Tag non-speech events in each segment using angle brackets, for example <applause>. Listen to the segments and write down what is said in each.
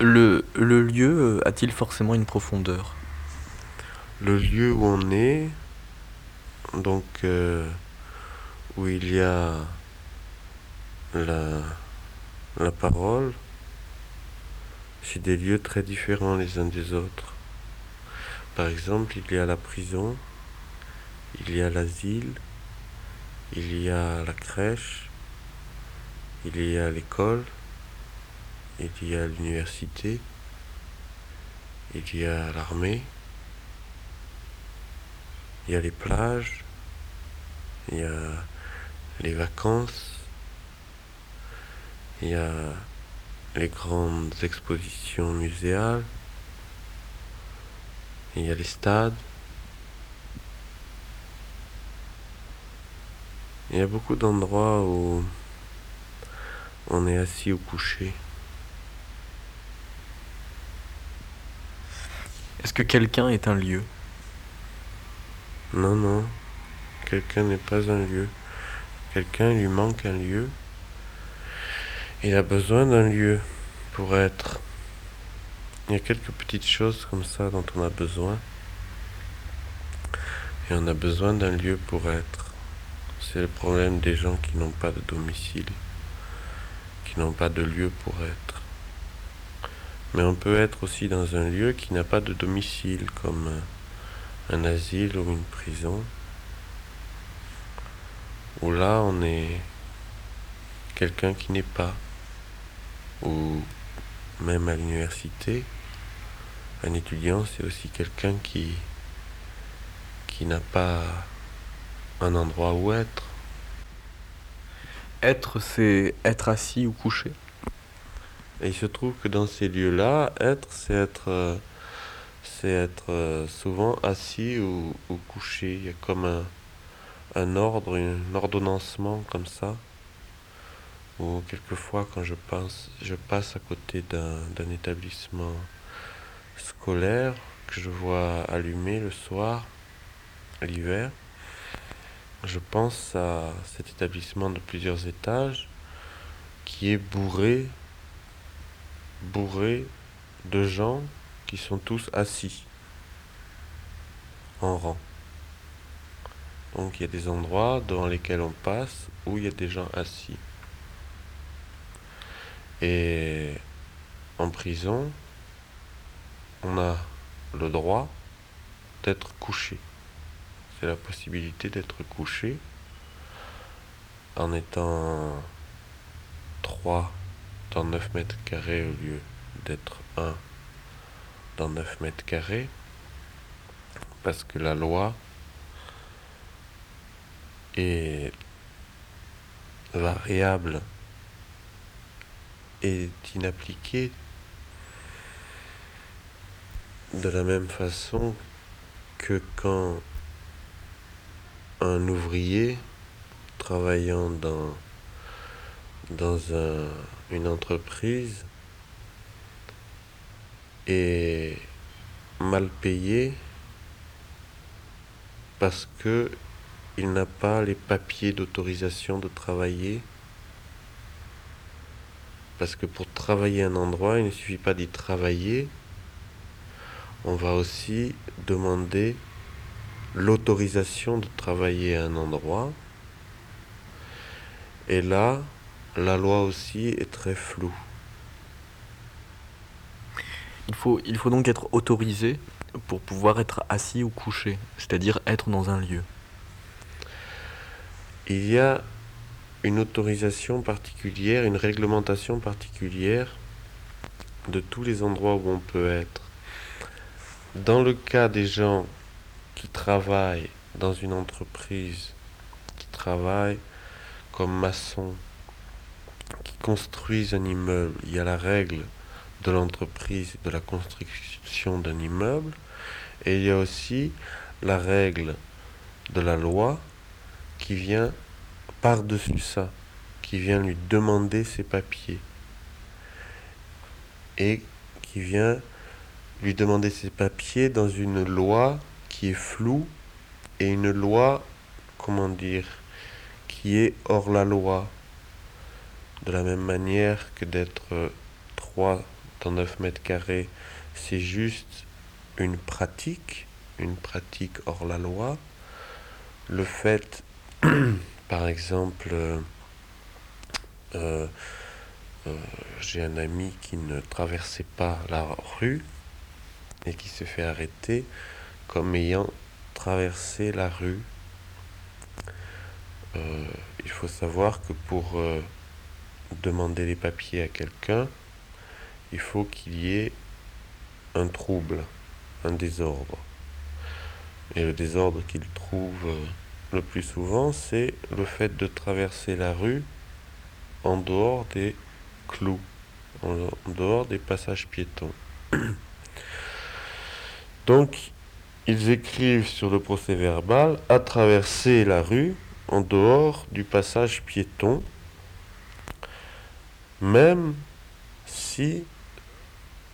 Le, le lieu euh, a-t-il forcément une profondeur? Le lieu où on est, donc euh, où il y a la, la parole, c'est des lieux très différents les uns des autres. Par exemple, il y a la prison, il y a l'asile, il y a la crèche, il y a l'école, il y a l'université, il y a l'armée, il y a les plages, il y a les vacances, il y a les grandes expositions muséales, il y a les stades. Il y a beaucoup d'endroits où on est assis ou couché. Que quelqu'un est un lieu Non, non. Quelqu'un n'est pas un lieu. Quelqu'un lui manque un lieu. Il a besoin d'un lieu pour être. Il y a quelques petites choses comme ça dont on a besoin. Et on a besoin d'un lieu pour être. C'est le problème des gens qui n'ont pas de domicile, qui n'ont pas de lieu pour être. Mais on peut être aussi dans un lieu qui n'a pas de domicile, comme un asile ou une prison, où là on est quelqu'un qui n'est pas, ou même à l'université, un étudiant, c'est aussi quelqu'un qui, qui n'a pas un endroit où être. Être, c'est être assis ou couché. Et il se trouve que dans ces lieux-là, être, c'est être, euh, être euh, souvent assis ou, ou, couché. Il y a comme un, un ordre, un ordonnancement comme ça. Ou quelquefois, quand je pense, je passe à côté d'un établissement scolaire que je vois allumé le soir, l'hiver. Je pense à cet établissement de plusieurs étages qui est bourré, bourré de gens qui sont tous assis en rang. Donc il y a des endroits devant lesquels on passe où il y a des gens assis. Et en prison, on a le droit d'être couché. C'est la possibilité d'être couché en étant 3 dans 9 mètres carrés au lieu d'être 1 dans 9 mètres carrés. Parce que la loi est variable est inappliquée de la même façon que quand un ouvrier travaillant dans, dans un, une entreprise est mal payé parce que il n'a pas les papiers d'autorisation de travailler parce que pour travailler un endroit, il ne suffit pas d'y travailler. On va aussi demander l'autorisation de travailler à un endroit. Et là, la loi aussi est très floue. Il faut, il faut donc être autorisé pour pouvoir être assis ou couché, c'est-à-dire être dans un lieu. Il y a une autorisation particulière, une réglementation particulière de tous les endroits où on peut être. Dans le cas des gens qui travaillent dans une entreprise, qui travaillent comme maçon, construisent un immeuble, il y a la règle de l'entreprise de la construction d'un immeuble, et il y a aussi la règle de la loi qui vient par-dessus ça, qui vient lui demander ses papiers et qui vient lui demander ses papiers dans une loi qui est floue et une loi, comment dire, qui est hors la loi. De la même manière que d'être 3 dans 9 mètres carrés, c'est juste une pratique, une pratique hors la loi. Le fait, <clears throat> par exemple, euh, euh, j'ai un ami qui ne traversait pas la rue et qui se fait arrêter comme ayant traversé la rue. Euh, il faut savoir que pour demander les papiers à quelqu'un, il faut qu'il y ait un trouble, un désordre. Et le désordre qu'il trouve euh, le plus souvent, c'est le fait de traverser la rue en dehors des clous, en dehors des passages piétons. <coughs> Donc, ils écrivent sur le procès verbal à traverser la rue en dehors du passage piéton, même si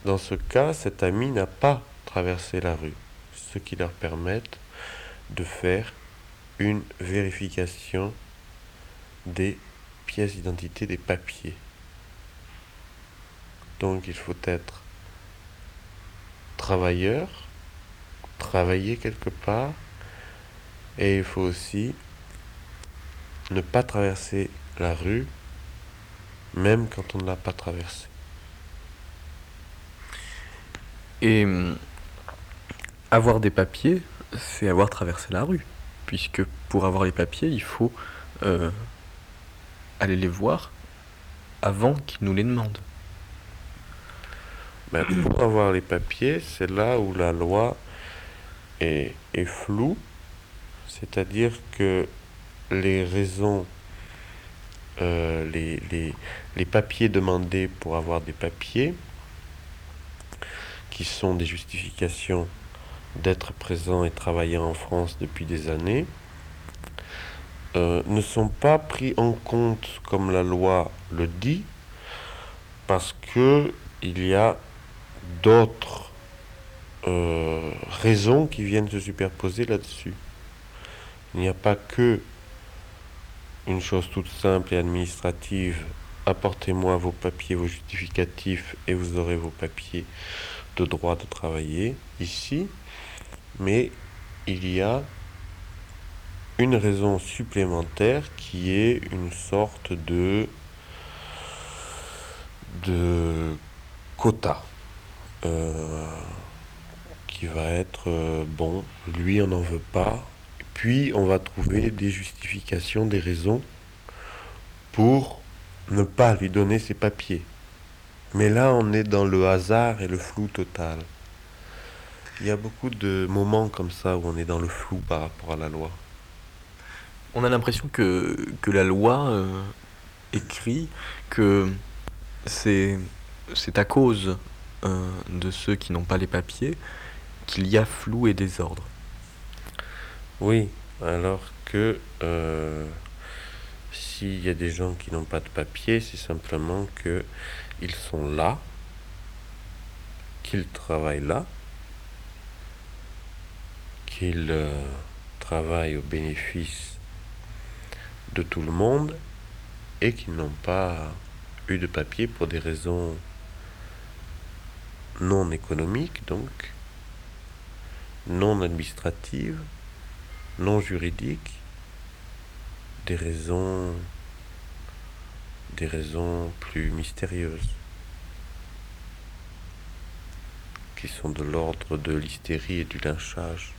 dans ce cas, cet ami n'a pas traversé la rue, ce qui leur permet de faire une vérification des pièces d'identité des papiers. Donc il faut être travailleur, travailler quelque part, et il faut aussi ne pas traverser la rue, même quand on ne l'a pas traversée. Et hum, avoir des papiers, c'est avoir traversé la rue. Puisque pour avoir les papiers, il faut euh, aller les voir avant qu'ils nous les demandent. Mais pour avoir les papiers, c'est là où la loi est, floue. C'est-à-dire que les raisons, euh, les papiers demandés pour avoir des papiers, qui sont des justifications d'être présent et travailler en France depuis des années, euh, ne sont pas pris en compte comme la loi le dit, parce que il y a d'autres euh, raisons qui viennent se superposer là-dessus. Il n'y a pas que une chose toute simple et administrative, apportez-moi vos papiers, vos justificatifs et vous aurez vos papiers de droit de travailler ici, mais il y a une raison supplémentaire qui est une sorte de, de quota euh, qui va être euh, bon, lui on n'en veut pas, puis on va trouver des justifications, des raisons pour ne pas lui donner ses papiers. Mais là, on est dans le hasard et le flou total. Il y a beaucoup de moments comme ça où on est dans le flou par rapport à la loi. On a l'impression que, la loi euh, écrit que c'est, c'est à cause euh, de ceux qui n'ont pas les papiers qu'il y a flou et désordre. Oui, alors que euh, s'il y a des gens qui n'ont pas de papiers, c'est simplement que ils sont là, qu'ils travaillent là, qu'ils euh, travaillent au bénéfice de tout le monde et qu'ils n'ont pas eu de papier pour des raisons non économiques, donc non administratives, non juridiques, des raisons des raisons plus mystérieuses, qui sont de l'ordre de l'hystérie et du lynchage.